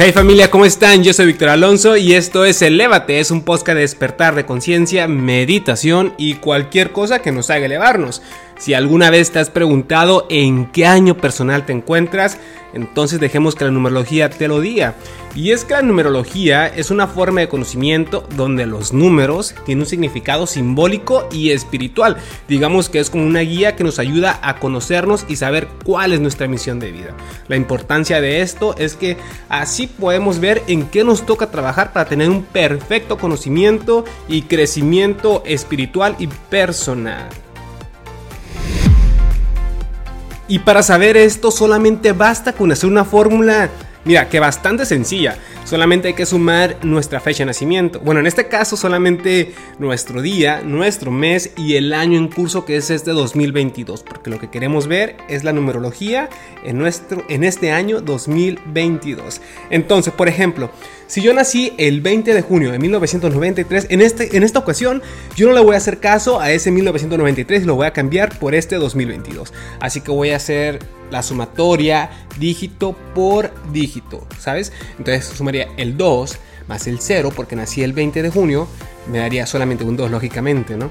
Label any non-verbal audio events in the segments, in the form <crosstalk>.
Hey familia, ¿cómo están? Yo soy Víctor Alonso y esto es Elévate, es un podcast de despertar de conciencia, meditación y cualquier cosa que nos haga elevarnos. Si alguna vez te has preguntado en qué año personal te encuentras, entonces dejemos que la numerología te lo diga. Y es que la numerología es una forma de conocimiento donde los números tienen un significado simbólico y espiritual. Digamos que es como una guía que nos ayuda a conocernos y saber cuál es nuestra misión de vida. La importancia de esto es que así podemos ver en qué nos toca trabajar para tener un perfecto conocimiento y crecimiento espiritual y personal. Y para saber esto solamente basta con hacer una fórmula, mira, que bastante sencilla. Solamente hay que sumar nuestra fecha de nacimiento. Bueno, en este caso solamente nuestro día, nuestro mes y el año en curso que es este 2022. Porque lo que queremos ver es la numerología en, nuestro, en este año 2022. Entonces, por ejemplo, si yo nací el 20 de junio de 1993, en, este, en esta ocasión yo no le voy a hacer caso a ese 1993 y lo voy a cambiar por este 2022. Así que voy a hacer la sumatoria dígito por dígito, ¿sabes? Entonces sumaría el 2 más el 0 porque nací el 20 de junio, me daría solamente un 2 lógicamente, ¿no?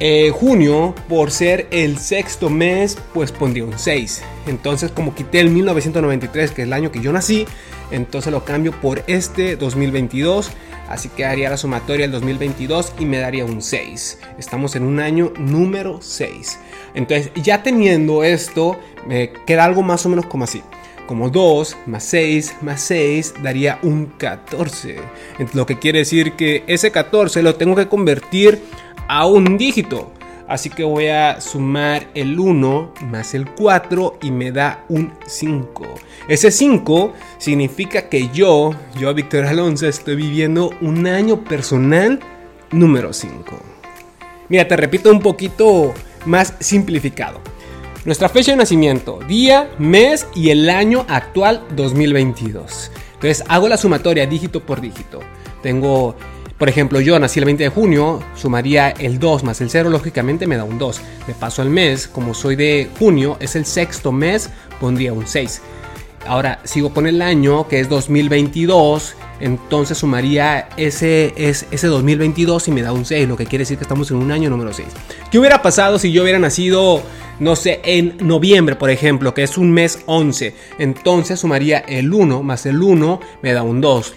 Eh, junio, por ser el sexto mes, pues pondría un 6. Entonces, como quité el 1993, que es el año que yo nací, entonces lo cambio por este 2022. Así que haría la sumatoria del 2022 y me daría un 6. Estamos en un año número 6. Entonces, ya teniendo esto, me queda algo más o menos como así. Como 2 más 6 más 6 daría un 14. Lo que quiere decir que ese 14 lo tengo que convertir a un dígito. Así que voy a sumar el 1 más el 4 y me da un 5. Ese 5 significa que yo, yo Víctor Alonso, estoy viviendo un año personal número 5. Mira, te repito un poquito más simplificado. Nuestra fecha de nacimiento, día, mes y el año actual 2022. Entonces hago la sumatoria dígito por dígito. Tengo, por ejemplo, yo nací el 20 de junio, sumaría el 2 más el 0, lógicamente me da un 2. Me paso al mes, como soy de junio, es el sexto mes, pondría un 6. Ahora sigo con el año, que es 2022, entonces sumaría ese, ese 2022 y me da un 6, lo que quiere decir que estamos en un año número 6. ¿Qué hubiera pasado si yo hubiera nacido, no sé, en noviembre, por ejemplo, que es un mes 11? Entonces sumaría el 1 más el 1 me da un 2.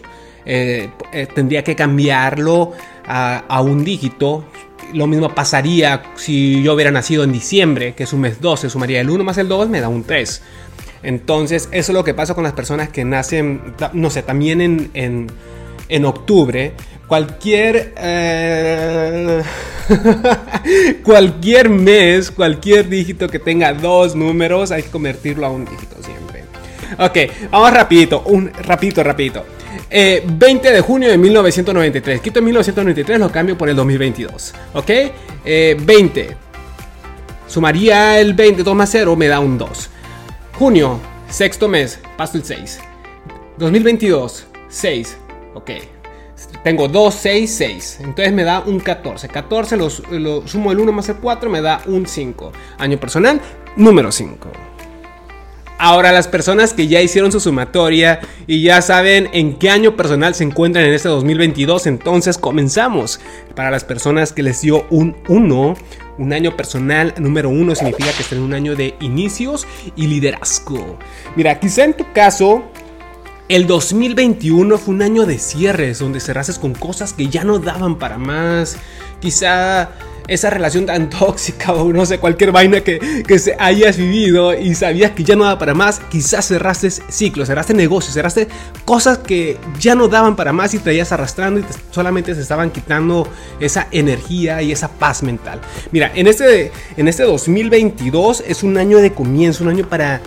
Eh, eh, tendría que cambiarlo a, un dígito, lo mismo pasaría si yo hubiera nacido en diciembre, que es un mes 12, sumaría el 1 más el 2, me da un 3. Entonces, eso es lo que pasa con las personas que nacen, no sé, también en, en, octubre. Cualquier, eh, <laughs> cualquier mes, cualquier dígito que tenga dos números, hay que convertirlo a un dígito siempre. Ok, vamos rapidito, un rapidito, rapidito. 20 eh, de junio de 1993. Quito 1993, lo cambio por el 2022. ¿Ok? 20. Eh, Sumaría el 20, 2 más 0, me da un 2. Junio, sexto mes, paso el 6. 2022, 6. Ok. Tengo 2, 6, 6. Entonces me da un 14. 14 lo, lo sumo el 1 más el 4, me da un 5. Año personal, número 5. Ahora, las personas que ya hicieron su sumatoria y ya saben en qué año personal se encuentran en este 2022, entonces comenzamos. Para las personas que les dio un 1, un año personal número 1 significa que están en un año de inicios y liderazgo. Mira, quizá en tu caso el 2021 fue un año de cierres, donde cerrases con cosas que ya no daban para más. Quizá esa relación tan <laughs> tóxica o no sé, cualquier vaina que, que se hayas vivido y sabías que ya no daba para más, quizás cerraste ciclos, cerraste negocios, cerraste cosas que ya no daban para más y te ibas arrastrando y solamente se estaban quitando esa energía y esa paz mental. Mira, en este, en este 2022 es un año de comienzo, un año para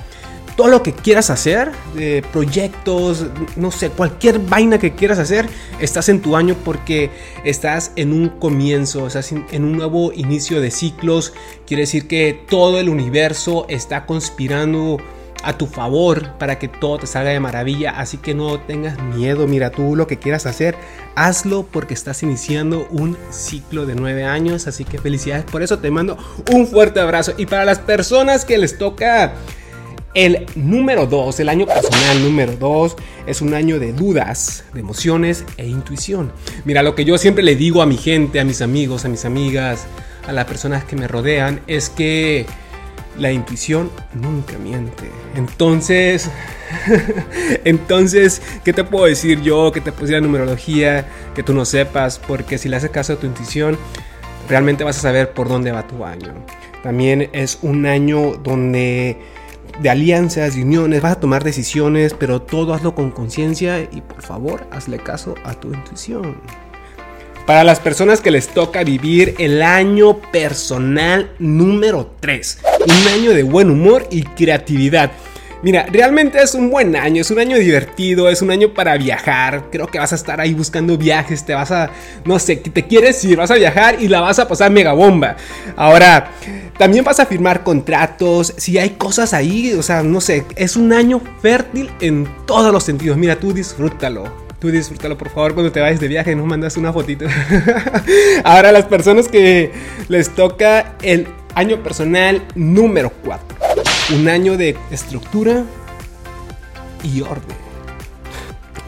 todo lo que quieras hacer, de proyectos, no sé, cualquier vaina que quieras hacer, estás en tu año porque estás en un comienzo, estás en un nuevo inicio de ciclos. Quiere decir que todo el universo está conspirando a tu favor para que todo te salga de maravilla. Así que no tengas miedo. Mira, tú lo que quieras hacer, hazlo porque estás iniciando un ciclo de nueve años. Así que felicidades por eso. Te mando un fuerte abrazo. Y para las personas que les toca El número 2, el año personal número 2, es un año de dudas, de emociones e intuición. Mira, lo que yo siempre le digo a mi gente, a mis amigos, a mis amigas, a las personas que me rodean, es que la intuición nunca miente. Entonces, <laughs> entonces, ¿qué te puedo decir yo? ¿Qué te puedo decir la numerología? Que tú no sepas, porque si le haces caso a tu intuición, realmente vas a saber por dónde va tu año. También es un año donde de alianzas, de uniones, vas a tomar decisiones, pero todo hazlo con conciencia y por favor hazle caso a tu intuición. Para las personas que les toca vivir el año personal número 3, un año de buen humor y creatividad. Mira, realmente es un buen año, es un año divertido, es un año para viajar. Creo que vas a estar ahí buscando viajes, te vas a, no sé, te quieres ir, vas a viajar y la vas a pasar mega bomba. Ahora, también vas a firmar contratos, si hay cosas ahí, o sea, no sé, es un año fértil en todos los sentidos. Mira, tú disfrútalo. Tú disfrútalo, por favor, cuando te vayas de viaje, nos mandas una fotito. <laughs> Ahora, las personas que les toca el año personal número 4 un año de estructura y orden.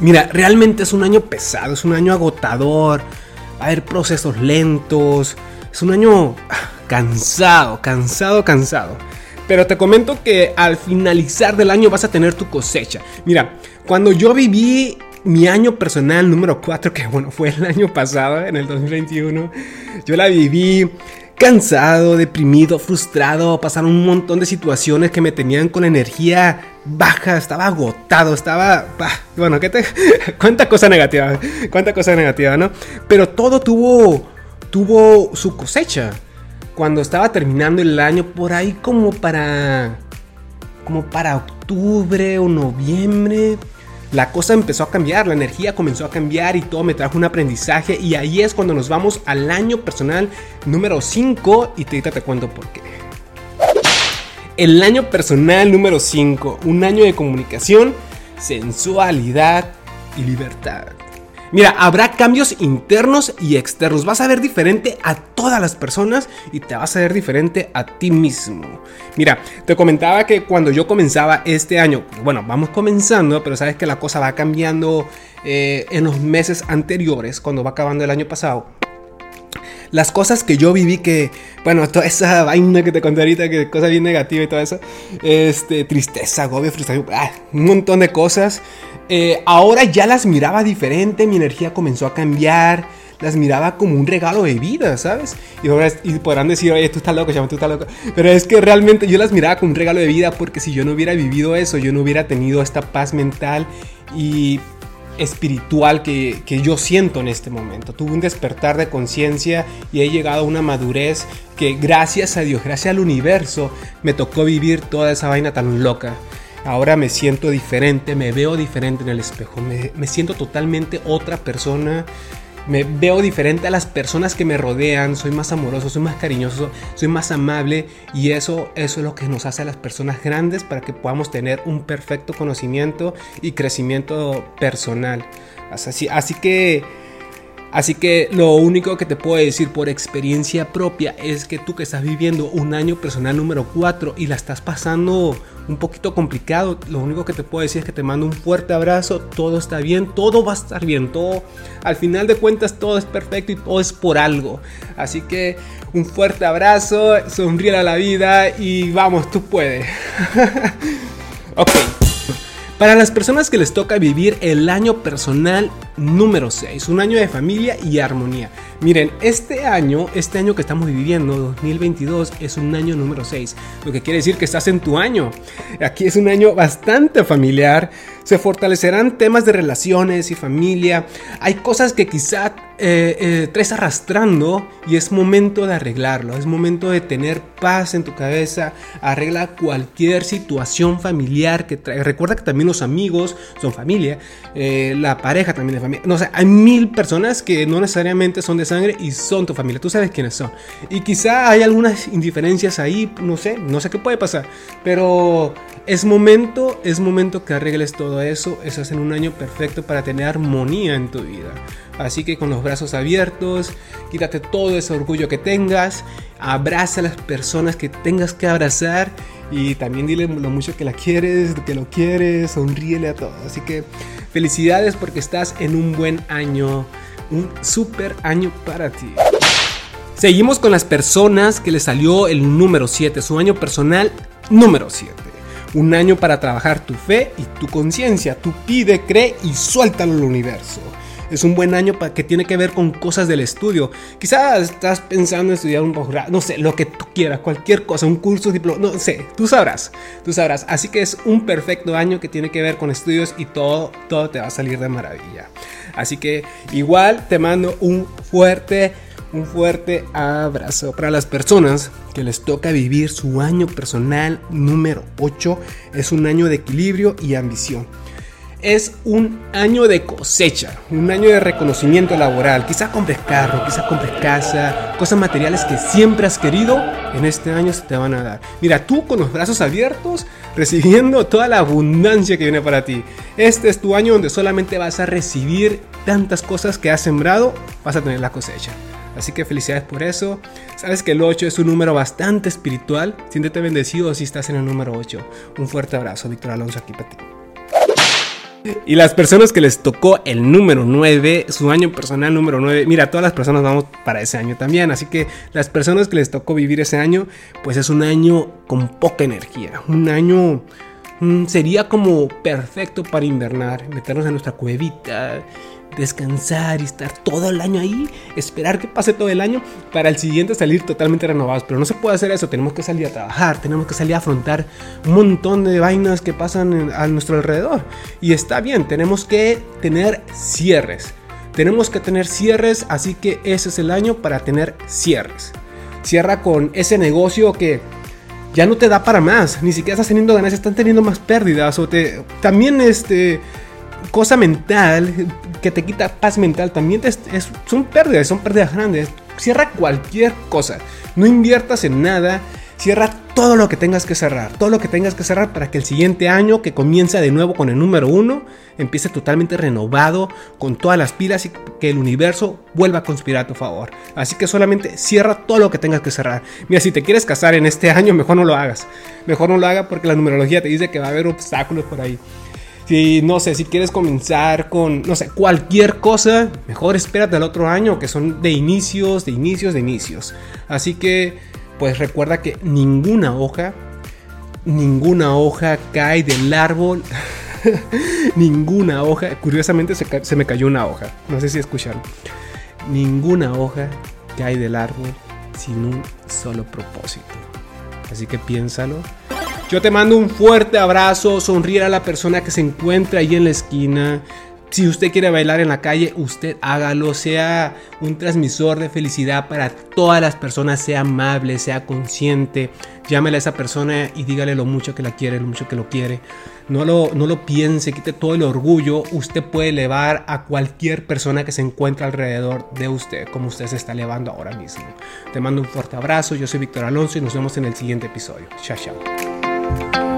Mira, realmente es un año pesado, es un año agotador, va a haber procesos lentos, es un año cansado, cansado, cansado. Pero te comento que al finalizar del año vas a tener tu cosecha. Mira, cuando yo viví mi año personal número 4, que bueno, fue el año pasado, en el 2021, yo la viví cansado, deprimido, frustrado, pasaron un montón de situaciones que me tenían con energía baja, estaba agotado, estaba, bueno, ¿qué te, <laughs> cuánta cosa negativa, cuánta cosa negativa, ¿no? Pero todo tuvo, tuvo su cosecha. Cuando estaba terminando el año, por ahí como para, como para octubre o noviembre, la cosa empezó a cambiar, la energía comenzó a cambiar y todo me trajo un aprendizaje y ahí es cuando nos vamos al año personal número 5 y te, te cuento por qué. El año personal número 5, un año de comunicación, sensualidad y libertad. Mira, habrá cambios internos y externos. Vas a ver diferente a todas las personas y te vas a ver diferente a ti mismo. Mira, te comentaba que cuando yo comenzaba este año, bueno, vamos comenzando, pero sabes que la cosa va cambiando eh, en los meses anteriores, cuando va acabando el año pasado las cosas que yo viví que, bueno, toda esa <laughs> vaina que te conté ahorita, que cosa bien negativa y todo eso, este, tristeza, agobio, frustración, ah, un montón de cosas. Eh, ahora ya las miraba diferente, mi energía comenzó a cambiar, las miraba como un regalo de vida, ¿sabes? Y, podrán decir, oye, tú estás loco, llama, tú estás loco. Pero es que realmente yo las miraba como un regalo de vida porque si yo no hubiera vivido eso, yo no hubiera tenido esta paz mental y espiritual que, yo siento en este momento. Tuve un despertar de conciencia y he llegado a una madurez que gracias a Dios, gracias al universo, me tocó vivir toda esa vaina tan loca. Ahora me siento diferente, me veo diferente en el espejo, me, siento totalmente otra persona me veo diferente a las personas que me rodean, soy más amoroso, soy más cariñoso, soy más amable y eso, eso es lo que nos hace a las personas grandes para que podamos tener un perfecto conocimiento y crecimiento personal. Así, así que Así que lo único que te puedo decir por experiencia propia es que tú que estás viviendo un año personal número 4 y la estás pasando un poquito complicado, lo único que te puedo decir es que te mando un fuerte abrazo, todo está bien, todo va a estar bien, todo al final de cuentas todo es perfecto y todo es por algo. Así que un fuerte abrazo, sonríe a la vida y vamos, tú puedes. <laughs> ok. Para las personas que les toca vivir el año personal número 6, un año de familia y armonía. Miren, este año, este año que estamos viviendo, 2022, es un año número 6, lo que quiere decir que estás en tu año. Aquí es un año bastante familiar, se fortalecerán temas de relaciones y familia. Hay cosas que quizá eh, eh, traes arrastrando y es momento de arreglarlo. Es momento de tener paz en tu cabeza. Arregla cualquier situación familiar que. Recuerda que también los amigos son familia. Eh, la pareja también es No sé, hay mil personas que no necesariamente son de sangre y son tu familia. Tú sabes quiénes son. Y quizá hay algunas indiferencias ahí. No sé, no sé qué puede pasar. Pero es momento, es momento que arregles todo eso. Estás en un año perfecto para tener armonía en tu vida. Así que con los brazos abiertos, quítate todo ese orgullo que tengas, abraza a las personas que tengas que abrazar y también dile lo mucho que la quieres, que lo quieres, sonríele a todos. Así que felicidades porque estás en un buen año, un super año para ti. Seguimos con las personas que le salió el número 7, su año personal número 7. Un año para trabajar tu fe y tu conciencia. Tú pide, cree y suéltalo al universo. Es un buen año que tiene que ver con cosas del estudio. Quizás estás pensando en estudiar un posgrado, no sé, lo que tú quieras, cualquier cosa, un curso, diploma, no sé, tú sabrás, tú sabrás. Así que es un perfecto año que tiene que ver con estudios y todo, todo te va a salir de maravilla. Así que igual te mando un fuerte un fuerte abrazo para las personas que les toca vivir su año personal número 8. Es un año de equilibrio y ambición. Es un año de cosecha, un año de reconocimiento laboral. Quizá compres carro, quizá compres casa, cosas materiales que siempre has querido, en este año se te van a dar. Mira, tú con los brazos abiertos, recibiendo toda la abundancia que viene para ti. Este es tu año donde solamente vas a recibir tantas cosas que has sembrado, vas a tener la cosecha. Así que felicidades por eso. Sabes que el 8 es un número bastante espiritual. Siéntete bendecido si estás en el número 8. Un fuerte abrazo, Víctor Alonso, aquí para ti. Y las personas que les tocó el número 9, su año personal número 9, mira, todas las personas vamos para ese año también, así que las personas que les tocó vivir ese año, pues es un año con poca energía, un año mm, sería como perfecto para invernar, meternos en nuestra cuevita, descansar y estar todo el año ahí, esperar que pase todo el año para el siguiente salir totalmente renovados. Pero no se puede hacer eso, tenemos que salir a trabajar, tenemos que salir a afrontar un montón de vainas que pasan a nuestro alrededor. Y está bien, tenemos que tener cierres. Tenemos que tener cierres, así que ese es el año para tener cierres. Cierra con ese negocio que ya no te da para más, ni siquiera estás teniendo ganancias, están teniendo más pérdidas o también este cosa mental que te quita paz mental también es, son pérdidas, son pérdidas grandes. Cierra cualquier cosa, no inviertas en nada, cierra todo lo que tengas que cerrar, todo lo que tengas que cerrar para que el siguiente año que comienza de nuevo con el número uno empiece totalmente renovado, con todas las pilas y que el universo vuelva a conspirar a tu favor. Así que solamente cierra todo lo que tengas que cerrar. Mira, si te quieres casar en este <laughs> año, mejor no lo hagas. Mejor no lo hagas porque la numerología te dice que va a haber obstáculos por ahí. Si, no sé, si quieres comenzar con, no sé, cualquier cosa, mejor espérate al otro año, que son de inicios, de inicios, de inicios. Así que, pues recuerda que ninguna hoja, ninguna hoja cae del árbol. <laughs> ninguna hoja, curiosamente se, se, me cayó una hoja, no sé si escucharon. Ninguna hoja cae del árbol sin un solo propósito. Así que piénsalo yo te mando un fuerte abrazo, sonríe a la persona que se encuentra ahí en la esquina. Si usted quiere bailar en la calle, usted hágalo, sea un transmisor de felicidad para todas las personas, sea amable, sea consciente. Llámele a esa persona y dígale lo mucho que la quiere, lo mucho que lo quiere. No lo, no lo piense, quite todo el orgullo. Usted puede elevar a cualquier persona que se encuentre alrededor de usted, como usted se está elevando ahora mismo. Te mando un fuerte abrazo, yo soy Víctor Alonso y nos vemos en el siguiente episodio. Chao, chao. Bye.